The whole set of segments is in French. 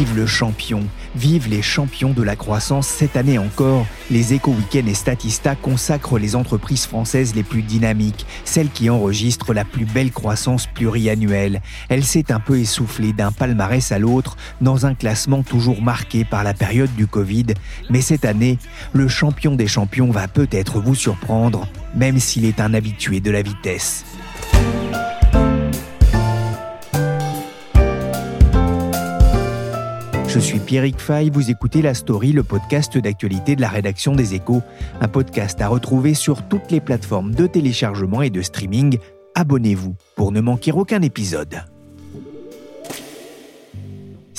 Vive le champion, vive les champions de la croissance. Cette année encore, les Éco Weekend et Statista consacrent les entreprises françaises les plus dynamiques, celles qui enregistrent la plus belle croissance pluriannuelle. Elle s'est un peu essoufflée d'un palmarès à l'autre dans un classement toujours marqué par la période du Covid. Mais cette année, le champion des champions va peut-être vous surprendre, même s'il est un habitué de la vitesse. Je suis Pierrick Fay, vous écoutez La Story, le podcast d'actualité de la rédaction des Échos, un podcast à retrouver sur toutes les plateformes de téléchargement et de streaming. Abonnez-vous pour ne manquer aucun épisode.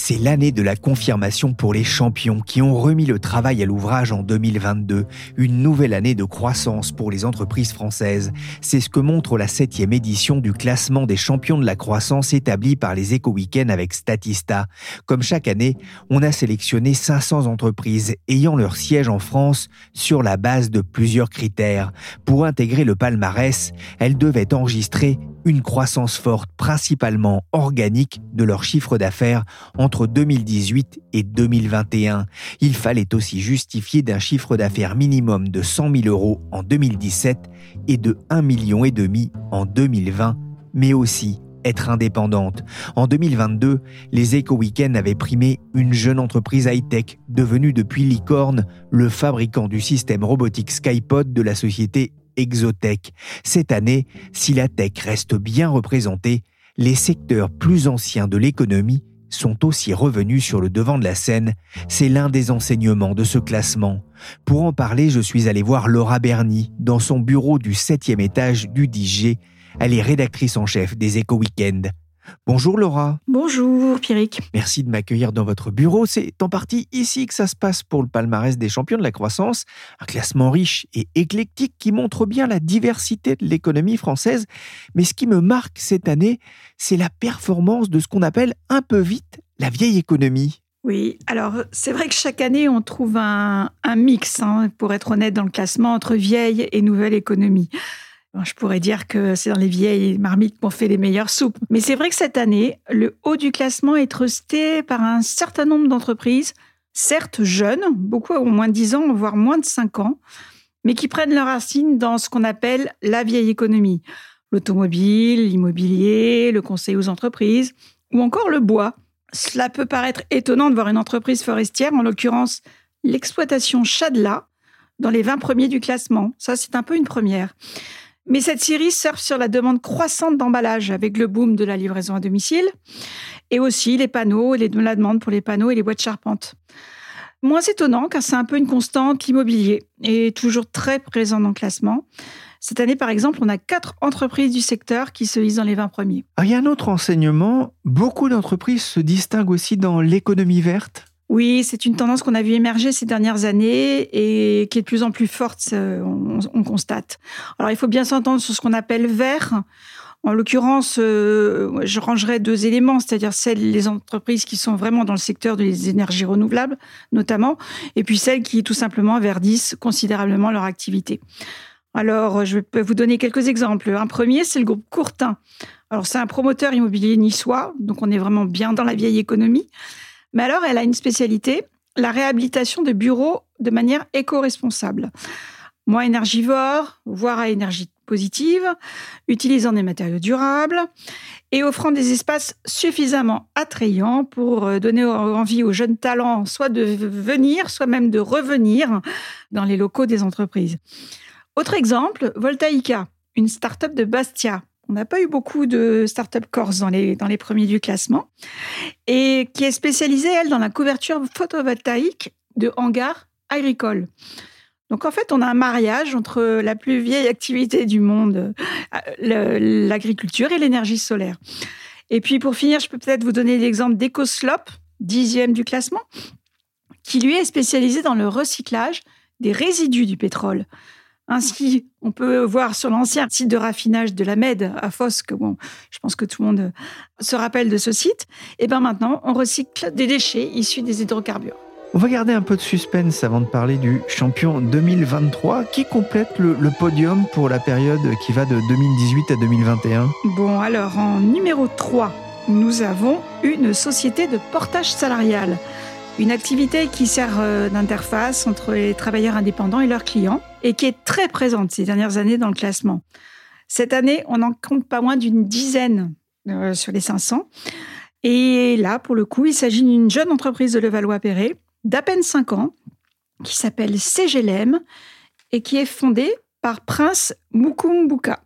C'est l'année de la confirmation pour les champions qui ont remis le travail à l'ouvrage en 2022, une nouvelle année de croissance pour les entreprises françaises. C'est ce que montre la septième édition du classement des champions de la croissance établi par les Éco-Weekends avec Statista. Comme chaque année, on a sélectionné 500 entreprises ayant leur siège en France sur la base de plusieurs critères. Pour intégrer le palmarès, elles devaient enregistrer une croissance forte, principalement organique, de leur chiffre d'affaires 2018 et 2021. Il fallait aussi justifier d'un chiffre d'affaires minimum de 100 000 euros en 2017 et de 1,5 million en 2020, mais aussi être indépendante. En 2022, les Éco-Weekends avaient primé une jeune entreprise high-tech devenue depuis licorne le fabricant du système robotique Skypod de la société Exotech. Cette année, si la tech reste bien représentée, les secteurs plus anciens de l'économie sont aussi revenus sur le devant de la scène. C'est l'un des enseignements de ce classement. Pour en parler, je suis allé voir Laura Berny dans son bureau du septième étage du 10G. Elle est rédactrice en chef des Éco Weekends. Bonjour Laura. Bonjour Pierrick. Merci de m'accueillir dans votre bureau. C'est en partie ici que ça se passe pour le palmarès des champions de la croissance, un classement riche et éclectique qui montre bien la diversité de l'économie française. Mais ce qui me marque cette année, c'est la performance de ce qu'on appelle un peu vite la vieille économie. Oui, alors c'est vrai que chaque année on trouve un, un mix, hein, pour être honnête, dans le classement entre vieille et nouvelle économie. Je pourrais dire que c'est dans les vieilles marmites qu'on fait les meilleures soupes. Mais c'est vrai que cette année, le haut du classement est trusté par un certain nombre d'entreprises, certes jeunes, beaucoup ont moins de 10 ans, voire moins de 5 ans, mais qui prennent leurs racines dans ce qu'on appelle la vieille économie. L'automobile, l'immobilier, le conseil aux entreprises, ou encore le bois. Cela peut paraître étonnant de voir une entreprise forestière, en l'occurrence l'exploitation Chadla, dans les 20 premiers du classement. Ça, c'est un peu une première. Mais cette série surfe sur la demande croissante d'emballage avec le boom de la livraison à domicile et aussi les panneaux la demande pour les panneaux et les boîtes charpentes. Moins étonnant car c'est un peu une constante, l'immobilier est toujours très présent dans le classement. Cette année, par exemple, on a quatre entreprises du secteur qui se lisent dans les 20 premiers. Ah, Il y a un autre enseignement, beaucoup d'entreprises se distinguent aussi dans l'économie verte. Oui, c'est une tendance qu'on a vu émerger ces dernières années et qui est de plus en plus forte, on, on constate. Alors, il faut bien s'entendre sur ce qu'on appelle vert. En l'occurrence, euh, je rangerais deux éléments, c'est-à-dire celles, les entreprises qui sont vraiment dans le secteur des énergies renouvelables, notamment, et puis celles qui tout simplement verdissent considérablement leur activité. Alors, je peux vous donner quelques exemples. Un premier, c'est le groupe Courtin. Alors, c'est un promoteur immobilier niçois, donc on est vraiment bien dans la vieille économie. Mais alors, elle a une spécialité, la réhabilitation de bureaux de manière éco-responsable. Moins énergivore, voire à énergie positive, utilisant des matériaux durables et offrant des espaces suffisamment attrayants pour euh, donner envie aux jeunes talents soit de venir, soit même de revenir dans les locaux des entreprises. Autre exemple, Voltaïca, une start-up de Bastia. On n'a pas eu beaucoup de start-up corse dans les, dans les premiers du classement et qui est spécialisée, elle, dans la couverture photovoltaïque de hangars agricoles. Donc en fait, on a un mariage entre la plus vieille activité du monde, euh, l'agriculture et l'énergie solaire. Et puis pour finir, je peux peut-être vous donner l'exemple d'EcoSlop, dixième du classement, qui lui est spécialisé dans le recyclage des résidus du pétrole. Ainsi, on peut voir sur l'ancien site de raffinage de la Med à Fos, que bon, je pense que tout le monde se rappelle de ce site. Et bien maintenant, on recycle des déchets issus des hydrocarbures. On va garder un peu de suspense avant de parler du champion 2023 qui complète le, le podium pour la période qui va de 2018 à 2021. Bon, alors en numéro 3, nous avons une société de portage salarial. Une activité qui sert euh, d'interface entre les travailleurs indépendants et leurs clients et qui est très présente ces dernières années dans le classement. Cette année, on en compte pas moins d'une dizaine euh, sur les 500. Et là, pour le coup, il s'agit d'une jeune entreprise de Levallois-Perret d'à peine 5 ans qui s'appelle CGLM et qui est fondée par Prince Mukumbuka.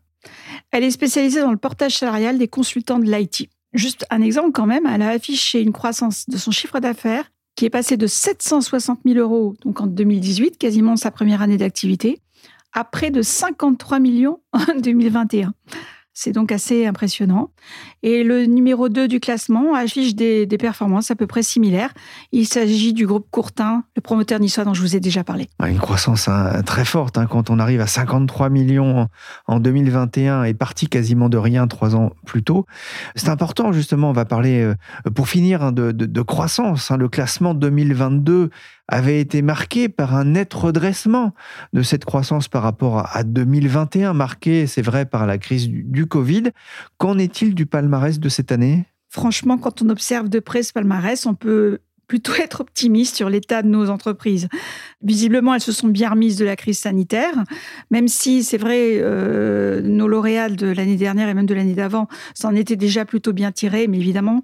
Elle est spécialisée dans le portage salarial des consultants de l'IT. Juste un exemple quand même, elle a affiché une croissance de son chiffre d'affaires qui est passé de 760 000 euros donc en 2018, quasiment sa première année d'activité, à près de 53 millions en 2021. C'est donc assez impressionnant. Et le numéro 2 du classement affiche des, performances à peu près similaires. Il s'agit du groupe Courtin, le promoteur niçois dont je vous ai déjà parlé. Une croissance hein, très forte hein, quand on arrive à 53 millions en- en 2021 et parti quasiment de rien trois ans plus tôt. C'est important justement, on va parler euh, pour finir hein, de, de- croissance. Le classement 2022 avait été marqué par un net redressement de cette croissance par rapport à, à 2021, marqué, c'est vrai, par la crise du, du Covid. Qu'en est-il du palmarès de cette année? Franchement, quand on observe de près ce palmarès, on peut plutôt être optimiste sur l'état de nos entreprises. Visiblement, elles se sont bien remises de la crise sanitaire, même si c'est vrai, euh, nos lauréats de l'année dernière et même de l'année d'avant s'en étaient déjà plutôt bien tirés, mais évidemment,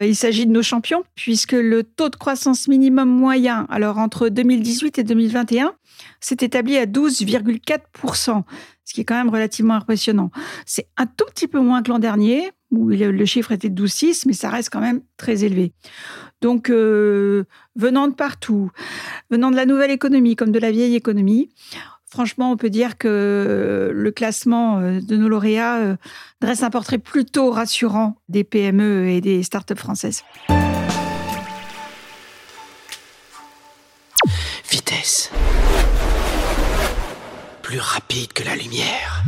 il s'agit de nos champions, puisque le taux de croissance minimum moyen, alors entre 2018 et 2021, s'est établi à 12,4%, ce qui est quand même relativement impressionnant. C'est un tout petit peu moins que l'an dernier, où le chiffre était de 12,6, mais ça reste quand même très élevé. Donc, euh, venant de partout, venant de la nouvelle économie comme de la vieille économie, franchement, on peut dire que le classement euh, de nos lauréats euh, dresse un portrait plutôt rassurant des PME et des startups françaises. Vitesse. Plus rapide que la lumière.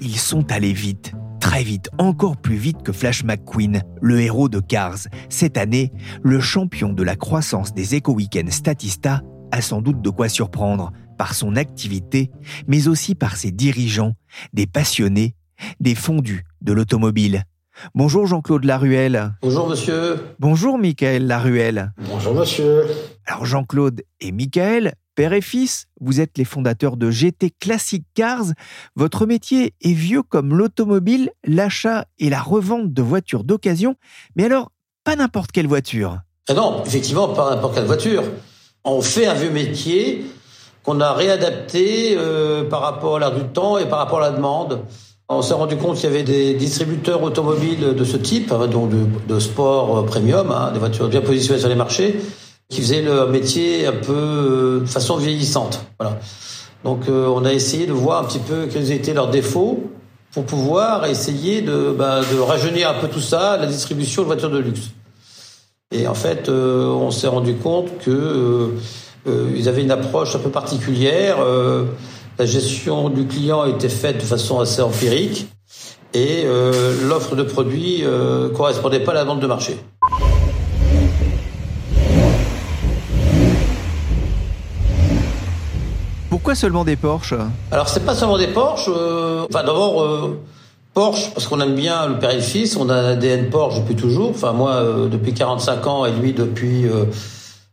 Ils sont allés vite, très vite, encore plus vite que Flash McQueen, le héros de Cars. Cette année, le champion de la croissance des éco-weekends Statista a sans doute de quoi surprendre par son activité, mais aussi par ses dirigeants, des passionnés, des fondus de l'automobile. Bonjour Jean-Claude Laruelle. Bonjour monsieur. Bonjour Michael Laruelle. Bonjour monsieur. Alors Jean-Claude et Michael, père et fils, vous êtes les fondateurs de GT Classic Cars. Votre métier est vieux comme l'automobile, l'achat et la revente de voitures d'occasion. Mais alors, pas n'importe quelle voiture. Ah non, effectivement, pas n'importe quelle voiture. On fait un vieux métier qu'on a réadapté euh, par rapport à l'air du temps et par rapport à la demande. On s'est rendu compte qu'il y avait des distributeurs automobiles de ce type, hein, donc de, sport euh, premium, hein, des voitures bien positionnées sur les marchés, qui faisaient leur métier un peu euh, de façon vieillissante. Voilà. Donc euh, on a essayé de voir un petit peu quels étaient leurs défauts pour pouvoir essayer de, bah, rajeunir un peu tout ça, la distribution de voitures de luxe. Et en fait, euh, on s'est rendu compte que euh, ils avaient une approche un peu particulière. la gestion du client était faite de façon assez empirique et l'offre de produits correspondait pas à la demande de marché. Pourquoi seulement des Porsche Alors c'est pas seulement des Porsche. euh, enfin d'abord euh, Porsche parce qu'on aime bien le père et le fils. On a un ADN Porsche depuis toujours. Enfin moi euh, depuis 45 ans et lui depuis euh,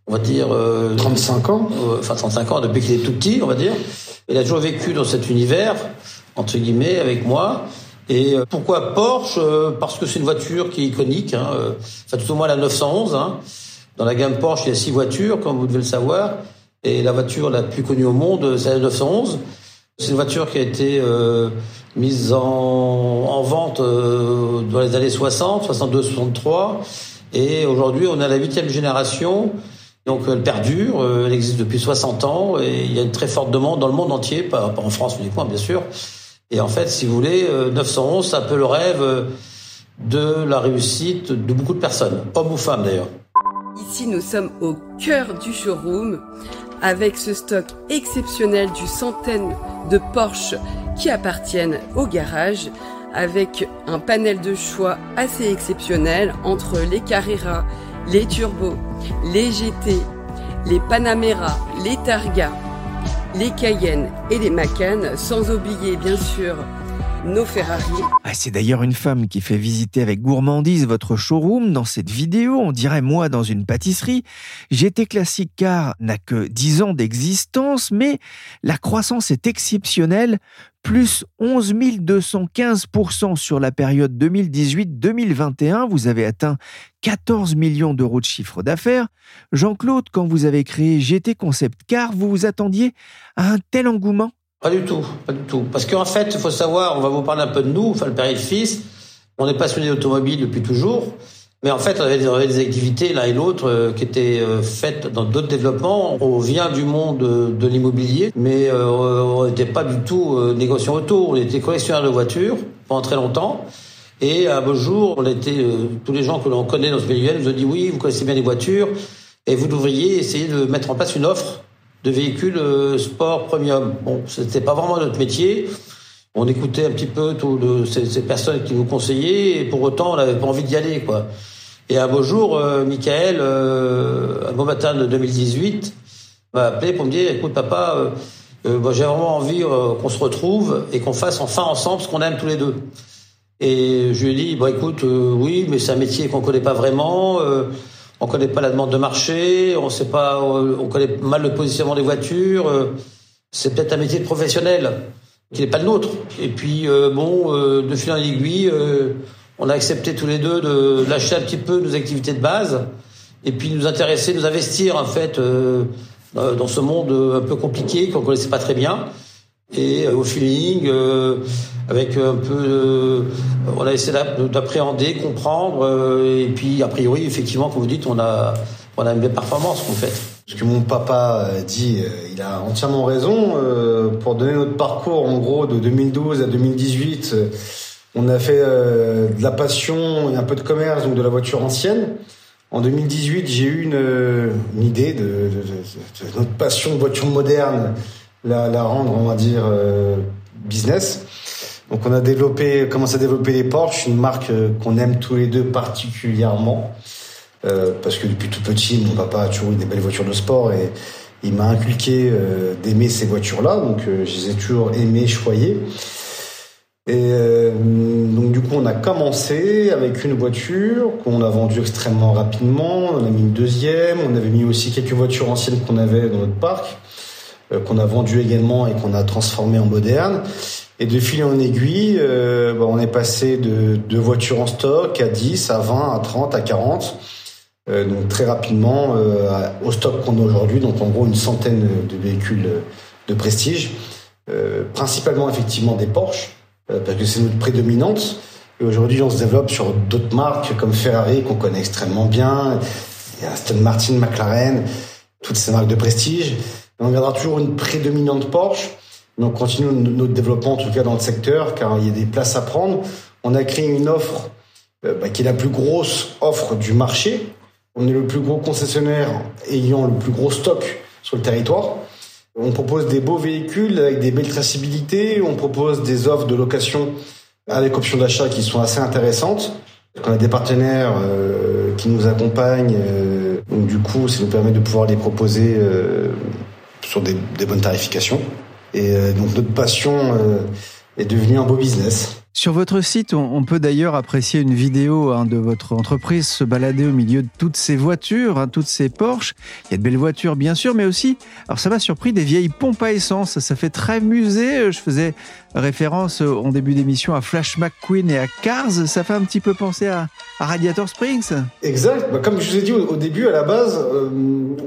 on va dire euh, 35 ans euh, enfin 35 ans depuis qu'il est tout petit, on va dire. Il a toujours vécu dans cet univers entre guillemets avec moi. Et pourquoi Porsche? Parce que c'est une voiture qui est iconique. Hein, enfin tout au moins la 911. Hein. Dans la gamme Porsche, il y a six voitures, comme vous devez le savoir. Et la voiture la plus connue au monde, c'est la 911. C'est une voiture qui a été euh, mise en, en vente euh, dans les années 60, 62, 63. Et aujourd'hui, on a la huitième génération Donc elle perdure, euh, elle existe depuis 60 ans et il y a une très forte demande dans le monde entier, pas, pas en France uniquement bien sûr. Et en fait, si vous voulez, euh, 911, c'est un peu le rêve de la réussite de beaucoup de personnes, hommes ou femmes d'ailleurs. Ici, nous sommes au cœur du showroom avec ce stock exceptionnel du centaine de Porsche qui appartiennent au garage avec un panel de choix assez exceptionnel entre les Carrera, les Turbo, les GT, les Panamera, les Targa, les Cayenne et les Macan, sans oublier bien sûr Ferrari. Ah, c'est d'ailleurs une femme qui fait visiter avec gourmandise votre showroom dans cette vidéo. On dirait moi dans une pâtisserie. GT Classic Car n'a que 10 ans d'existence, mais la croissance est exceptionnelle. Plus 11 215% sur la période 2018-2021. Vous avez atteint 14 millions d'euros de chiffre d'affaires. Jean-Claude, quand vous avez créé GT Concept Car, vous vous attendiez à un tel engouement Pas du tout, pas du tout. Parce qu'en fait, il faut savoir, on va vous parler un peu de nous, enfin le père et le fils. On est passionné d'automobile depuis toujours. Mais en fait, on avait des, activités l'un et l'autre euh, qui étaient euh, faites dans d'autres développements. On vient du monde de l'immobilier, mais euh, on n'était pas du tout négociant auto. On était collectionneur de voitures pendant très longtemps. Et un beau jour, on était tous les gens que l'on connaît dans ce milieu nous ont dit oui, vous connaissez bien les voitures et vous devriez essayer de mettre en place une offre de véhicules euh, sport premium. Bon, c'était pas vraiment notre métier. On écoutait un petit peu toutes ces, ces personnes qui nous conseillaient et pour autant on n'avait pas envie d'y aller quoi. Et un beau jour, euh, Michael, euh, un beau matin de 2018, m'a appelé pour me dire écoute papa, j'ai vraiment envie qu'on se retrouve et qu'on fasse enfin ensemble ce qu'on aime tous les deux. Et je lui ai dit, écoute, oui, mais c'est un métier qu'on connaît pas vraiment. On connaît pas la demande de marché. On sait pas, on connaît mal le positionnement des voitures. euh, c'est peut-être un métier de professionnel qui n'est pas le nôtre. Et puis, euh, bon, euh, de fil en aiguille, euh, on a accepté tous les deux de lâcher un petit peu nos activités de base et puis nous intéresser, nous investir en fait euh, euh, dans ce monde un peu compliqué qu'on connaissait pas très bien et au feeling, avec un peu, on a essayé d'a- d'appréhender, comprendre, euh, et puis a priori, effectivement, comme vous dites, on a, on a une belle performance qu'on fait. Ce que mon papa euh, dit, euh, il a entièrement raison. Pour donner notre parcours, en gros, de 2012 à 2018, euh, on a fait de la passion et un peu de commerce, donc de la voiture ancienne. En 2018, j'ai eu une, idée de, notre passion de voiture moderne, la, rendre, on va dire, business. Donc on a développé, commencé à développer les Porsche, une marque euh, qu'on aime tous les deux particulièrement. Euh, parce que depuis tout petit, mon papa a toujours eu des belles voitures de sport et il m'a inculqué euh, d'aimer ces voitures-là. Donc, je les ai toujours aimées, choyées. Et donc, du coup, on a commencé avec une voiture qu'on a vendue extrêmement rapidement. On a mis une deuxième. On avait mis aussi quelques voitures anciennes qu'on avait dans notre parc, qu'on a vendues également et qu'on a transformées en modernes. Et de fil en aiguille, euh, bah, on est passé de deux voitures en stock à 10, à 20, à 30, à 40. Euh, donc très rapidement euh, au stock qu'on a aujourd'hui, donc en gros une centaine de véhicules de prestige, Euh, principalement effectivement des Porsche, euh, parce que c'est notre prédominante. Et aujourd'hui, on se développe sur d'autres marques comme Ferrari qu'on connaît extrêmement bien, a Aston Martin, McLaren, toutes ces marques de prestige. Et on gardera toujours une prédominante Porsche, on continue notre développement en tout cas dans le secteur, car il y a des places à prendre. On a créé une offre euh, bah, qui est la plus grosse offre du marché. On est le plus gros concessionnaire ayant le plus gros stock sur le territoire. On propose des beaux véhicules avec des belles traçabilités. On propose des offres de location avec option d'achat qui sont assez intéressantes. On a des partenaires euh, qui nous accompagnent. euh, donc du coup, ça nous permet de pouvoir les proposer sur des bonnes tarifications. Et euh, donc notre passion euh, est devenue un beau business. Sur votre site, on, on peut d'ailleurs apprécier une vidéo hein, de votre entreprise se balader au milieu de toutes ces voitures, hein, toutes ces Porsche. Il y a de belles voitures, bien sûr, mais aussi, alors ça m'a surpris, des vieilles pompes à essence. Ça fait très musée. Je faisais référence euh, en début d'émission à Flash McQueen et à Cars. Ça fait un petit peu penser à, à Radiator Springs. Exact. Bah, comme je vous ai dit au, au début, à la base, euh,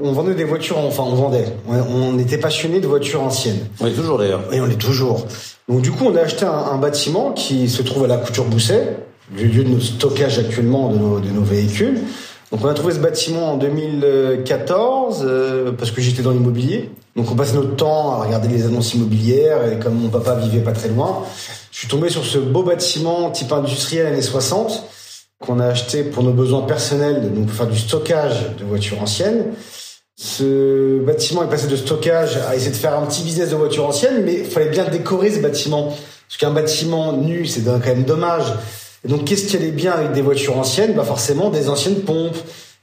on vendait des voitures, enfin on vendait. On, on était passionné de voitures anciennes. On est toujours d'ailleurs. Et on est toujours. Donc du coup, on a acheté un, un bâtiment qui se trouve à la Couture Bousset, le lieu de stockage actuellement de nos, de nos véhicules. Donc on a trouvé ce bâtiment en 2014 euh, parce que j'étais dans l'immobilier. Donc on passait notre temps à regarder les annonces immobilières et comme mon papa vivait pas très loin, je suis tombé sur ce beau bâtiment type industriel années 60 qu'on a acheté pour nos besoins personnels, donc pour faire du stockage de voitures anciennes. Ce bâtiment est passé de stockage à essayer de faire un petit business de voitures anciennes, mais il fallait bien décorer ce bâtiment. Parce qu'un bâtiment nu, c'est quand même dommage. Et donc, qu'est-ce qui allait bien avec des voitures anciennes? Bah forcément, des anciennes pompes,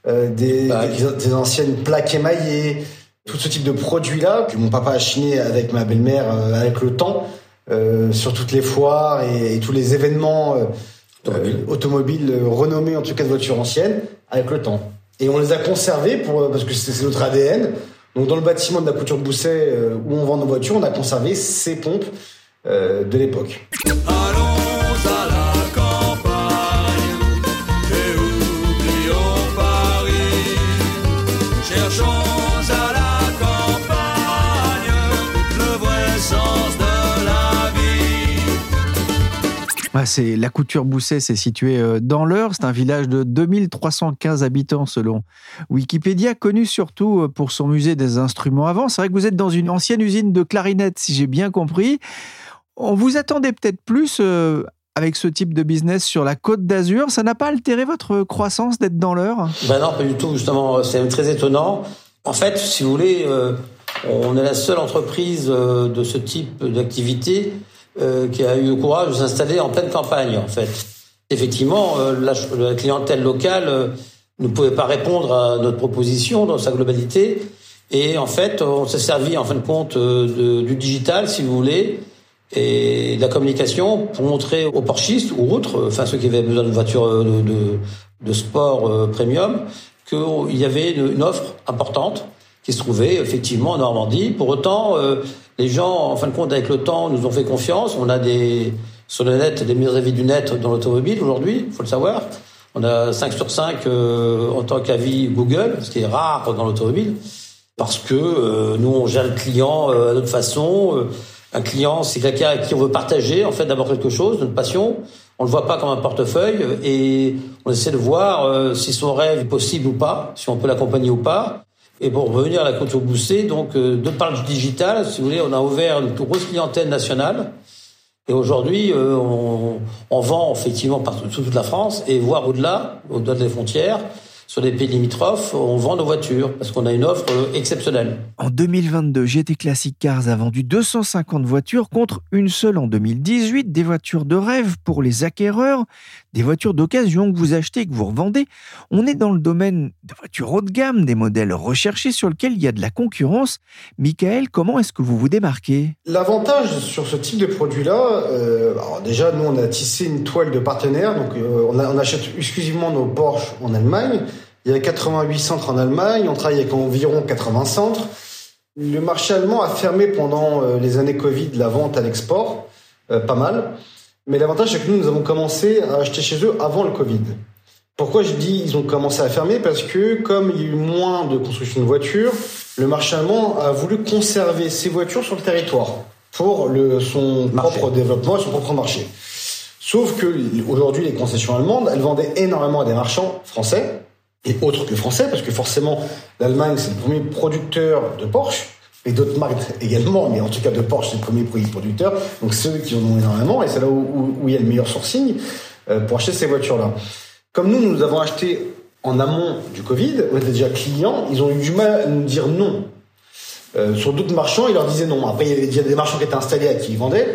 euh, des, des, des anciennes plaques émaillées, tout ce type de produits-là que mon papa a chiné avec ma belle-mère euh, avec le temps, euh, sur toutes les foires et, et tous les événements euh, euh, automobiles euh, renommés, en tout cas de voitures anciennes, avec le temps. Et on les a conservés pour, parce que c'est notre ADN. Donc dans le bâtiment de la couture Bousset euh, où on vend nos voitures, on a conservé ces pompes euh, de l'époque. Ah, c'est la couture Bousset, c'est situé euh, dans l'Eure. C'est un village de 2315 habitants selon Wikipédia, connu surtout euh, pour son musée des instruments avant. C'est vrai que vous êtes dans une ancienne usine de clarinettes, si j'ai bien compris. On vous attendait peut-être plus euh, avec ce type de business sur la côte d'Azur. Ça n'a pas altéré votre croissance d'être dans l'Eure? Ben non, pas du tout, justement, c'est très étonnant. En fait, si vous voulez, on est la seule entreprise de ce type d'activité euh, qui a eu le courage de s'installer en pleine campagne, en fait. Effectivement, euh, la, la clientèle locale euh, ne pouvait pas répondre à notre proposition dans sa globalité. Et en fait, on s'est servi, en fin de compte, euh, de- du digital, si vous voulez, et de la communication pour montrer aux porchistes ou autres, enfin ceux qui avaient besoin de voitures euh, de, de, de sport euh, premium, qu'il y avait une offre importante qui se trouvait effectivement en Normandie. Pour autant, euh, les gens, en fin de compte, avec le temps, nous ont fait confiance. On a des sur le net des meilleurs avis du net dans l'automobile aujourd'hui, il faut le savoir. On a 5 sur 5 euh, en tant qu'avis Google, ce qui est rare dans l'automobile, parce que euh, nous, on gère le client à notre façon. Un client, c'est quelqu'un à qui on veut partager, en fait, d'abord quelque chose, notre passion. On le voit pas comme un portefeuille et on essaie de voir euh, si son rêve est possible ou pas, si on peut l'accompagner ou pas. Et pour revenir à la culture boostée, donc, euh, de par du digital, si vous voulez, on a ouvert une grosse clientèle nationale. Et aujourd'hui, euh, on, vend effectivement partout toute la France et voire au-delà, au-delà des frontières, sur les pays limitrophes, on vend nos voitures parce qu'on a une offre euh, exceptionnelle. En 2022, GT Classic Cars a vendu 250 voitures contre une seule en 2018, des voitures de rêve pour les acquéreurs, des voitures d'occasion que vous achetez et que vous revendez. On est dans le domaine de voitures haut de gamme, des modèles recherchés sur lesquels il y a de la concurrence. Michael, comment est-ce que vous vous démarquez? L'avantage sur ce type de produit-là, euh, déjà, nous, on a tissé une toile de partenaires. Donc, euh, on, achète exclusivement nos Porsche en Allemagne. Il y a 88 centres en Allemagne. On travaille avec environ 80 centres. Le marché allemand a fermé pendant euh, les années Covid la vente à l'export, pas mal. Mais l'avantage, c'est que nous, nous avons commencé à acheter chez eux avant le Covid. Pourquoi je dis ils ont commencé à fermer? Parce que comme il y a eu moins de construction de voitures, le marché allemand a voulu conserver ses voitures sur le territoire pour le, son Marché. propre développement et son propre marché. Sauf que aujourd'hui, les concessions allemandes, elles vendaient énormément à des marchands français et autres que français, parce que forcément, l'Allemagne, c'est le premier producteur de Porsche et d'autres marques également, mais en tout cas de Porsche, c'est le premier produit producteur. Donc ceux qui en ont énormément, et c'est là où, où- où il y a le meilleur sourcing euh, pour acheter ces voitures-là. Comme nous, nous avons acheté en amont du Covid, on était déjà clients, ils ont eu du mal à nous dire non. Euh, sur d'autres marchands, ils leur disaient non. Après, il y avait des marchands qui étaient installés à qui ils vendaient.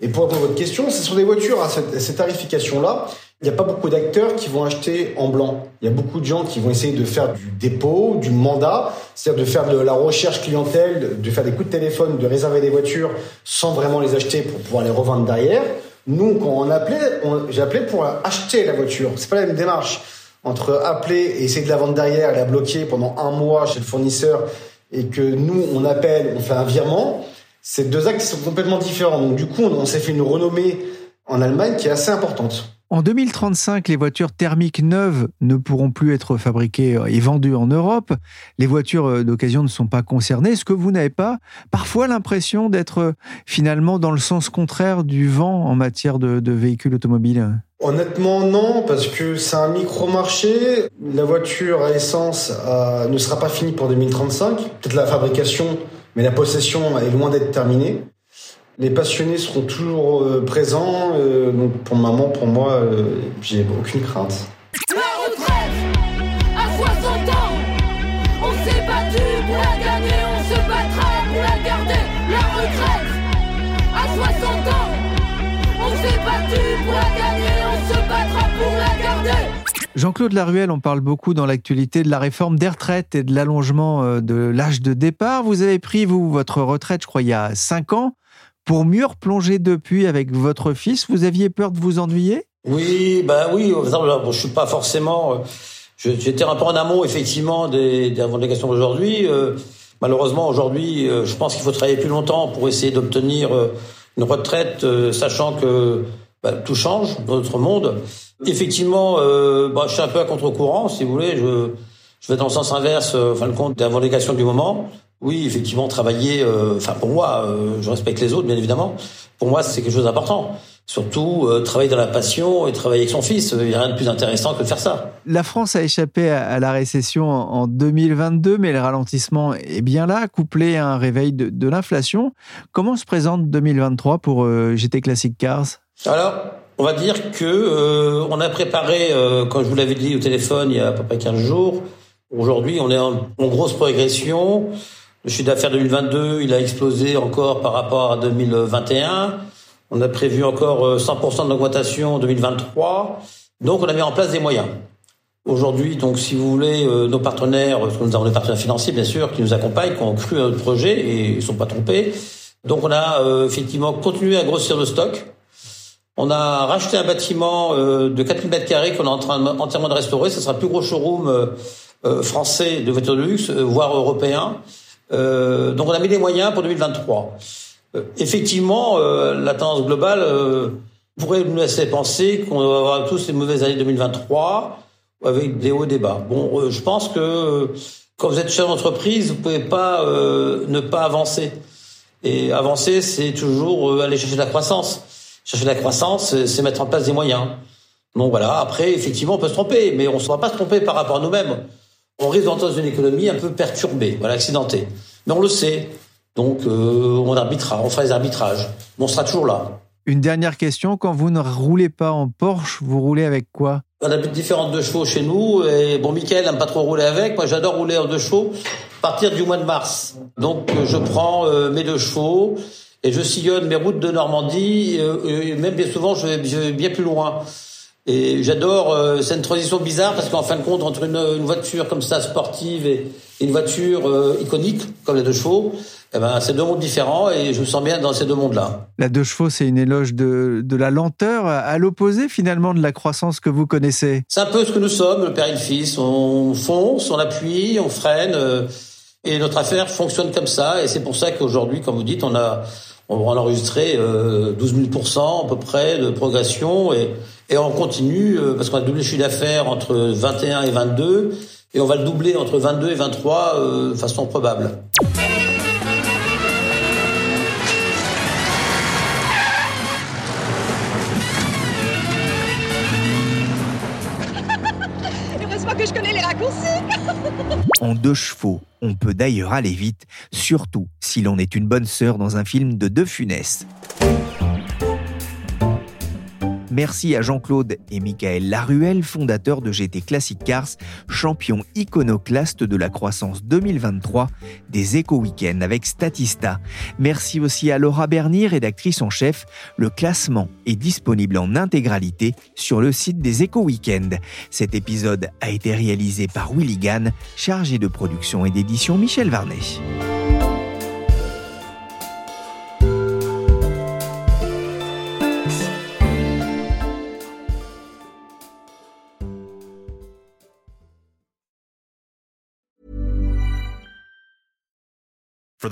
Et pour répondre à votre question, c'est sur des voitures à cette, à cette tarification-là, il n'y a pas beaucoup d'acteurs qui vont acheter en blanc. Il y a beaucoup de gens qui vont essayer de faire du dépôt, du mandat, c'est-à-dire de faire de la recherche clientèle, de faire des coups de téléphone, de réserver des voitures sans vraiment les acheter pour pouvoir les revendre derrière. Nous, quand on appelait, j'ai appelé pour acheter la voiture. C'est pas la même démarche entre appeler et essayer de la vendre derrière la bloquer pendant un mois chez le fournisseur et que nous, on appelle, on fait un virement. C'est deux actes sont complètement différents. Donc, du coup, on s'est fait une renommée en Allemagne qui est assez importante. En 2035, les voitures thermiques neuves ne pourront plus être fabriquées et vendues en Europe. Les voitures euh, d'occasion ne sont pas concernées. Est-ce que vous n'avez pas parfois l'impression d'être euh, finalement dans le sens contraire du vent en matière de, véhicules automobiles Honnêtement, non, parce que c'est un micro-marché. La voiture à essence euh, ne sera pas finie pour 2035. Peut-être la fabrication, mais la possession est loin d'être terminée. Les passionnés seront toujours euh, présents. euh, donc pour maman, pour moi, euh, j'ai aucune crainte. La retraite à 60 ans, on s'est battu pour la gagner, on se battra pour la garder. La retraite à 60 ans, on s'est battu pour la gagner, on se battra pour la garder. Jean-Claude Laruelle, on parle beaucoup dans l'actualité de la réforme des retraites et de l'allongement de l'âge de départ. Vous avez pris, vous, votre retraite, je crois, il y a 5 ans, pour mieux replonger depuis avec votre fils. Vous aviez peur de vous ennuyer? Oui, bah oui. je suis pas forcément. euh, J'étais un peu en amont, effectivement, des, des revendications d'aujourd'hui. Euh, malheureusement, aujourd'hui, euh, je pense qu'il faut travailler plus longtemps pour essayer d'obtenir une retraite, sachant que bah, tout change dans notre monde. Effectivement, bah, je suis un peu à contre-courant, si vous voulez. Je, vais dans le sens inverse, fin de compte, des revendications du moment. Oui, effectivement, travailler. euh, Enfin, pour moi, euh, je respecte les autres, bien évidemment. Pour moi, c'est quelque chose d'important. Surtout, euh, travailler dans la passion et travailler avec son fils. Il n'y a rien de plus intéressant que de faire ça. La France a échappé à la récession en en 2022, mais le ralentissement est bien là, couplé à un réveil de, de l'inflation. Comment se présente 2023 pour euh, GT Classic Cars? Alors, on va dire que euh, on a préparé, comme je vous l'avais dit au téléphone il y a à peu près 15 jours, aujourd'hui on est en, en grosse progression. Le chiffre d'affaires 2022, il a explosé encore par rapport à 2021. On a prévu encore euh, 100% d'augmentation en 2023. Donc on a mis en place des moyens. Aujourd'hui, donc, si vous voulez, euh, nos partenaires, parce que nous avons des partenaires financiers, bien sûr, qui nous accompagnent, qui ont cru à notre projet et ne sont pas trompés. Donc, on a euh, effectivement continué à grossir le stock. On a racheté un bâtiment euh, de 4000 mètres carrés qu'on est en train entièrement de restaurer. Ce sera le plus gros showroom euh, euh, français de voitures de luxe, euh, voire européen. Euh, donc, on a mis des moyens pour 2023. Euh, effectivement, euh, la tendance globale pourrait nous laisser penser qu'on va avoir tous les mauvaises années 2023 avec des hauts et des bas. Bon, je pense que quand vous êtes chef d'entreprise, vous pouvez pas ne pas avancer. Et avancer, c'est toujours aller chercher de la croissance. Chercher de la croissance, c'est- mettre en place des moyens. Donc voilà, après, effectivement, on peut se tromper, mais on ne va pas se tromper par rapport à nous-mêmes. On risque d'entrer dans une économie un peu perturbée, voilà, accidentée. Mais on le sait. Donc euh, on arbitrera, on fera des arbitrages. Mais on sera toujours là. Une dernière question, quand vous ne roulez pas en Porsche, vous roulez avec quoi? On a différentes deux chevaux chez nous. Et bon, Michael n'aime pas trop rouler avec. Moi, j'adore rouler en deux chevaux à partir du mois de mars. Donc, euh, je prends euh, mes deux chevaux et je sillonne mes routes de Normandie. euh, et même bien souvent, je vais, je vais bien plus loin. Et j'adore. euh, c'est une transition bizarre parce qu'en fin de compte, entre une, une voiture comme ça sportive et une voiture euh, iconique comme les deux chevaux, eh ben, c'est deux mondes différents et je me sens bien dans ces deux mondes-là. La deux chevaux, c'est une éloge de, de la lenteur, à- l'opposé finalement de la croissance que vous connaissez. C'est un peu ce que nous sommes, le père et le fils. On fonce, on appuie, on freine, euh, et notre affaire fonctionne comme ça. Et c'est pour ça qu'aujourd'hui, comme vous dites, on a, on a enregistré euh, 12 000 à peu près de progression, et, et on continue euh, parce qu'on a doublé le chiffre d'affaires entre 21 et 22, et on va le doubler entre 22 et 23 euh, de façon probable. Heureusement que je connais les raccourcis. En deux chevaux, on peut d'ailleurs aller vite, surtout si l'on est une bonne sœur dans un film de De Funès. Merci à Jean-Claude et Michael Laruelle, fondateurs de GT Classic Cars, champion iconoclaste de la croissance 2023 des éco-weekends avec Statista. Merci aussi à Laura Bernier, rédactrice en chef. Le classement est disponible en intégralité sur le site des éco-weekends. Cet épisode a été réalisé par Willy Gann, chargé de production et d'édition Michel Varnet.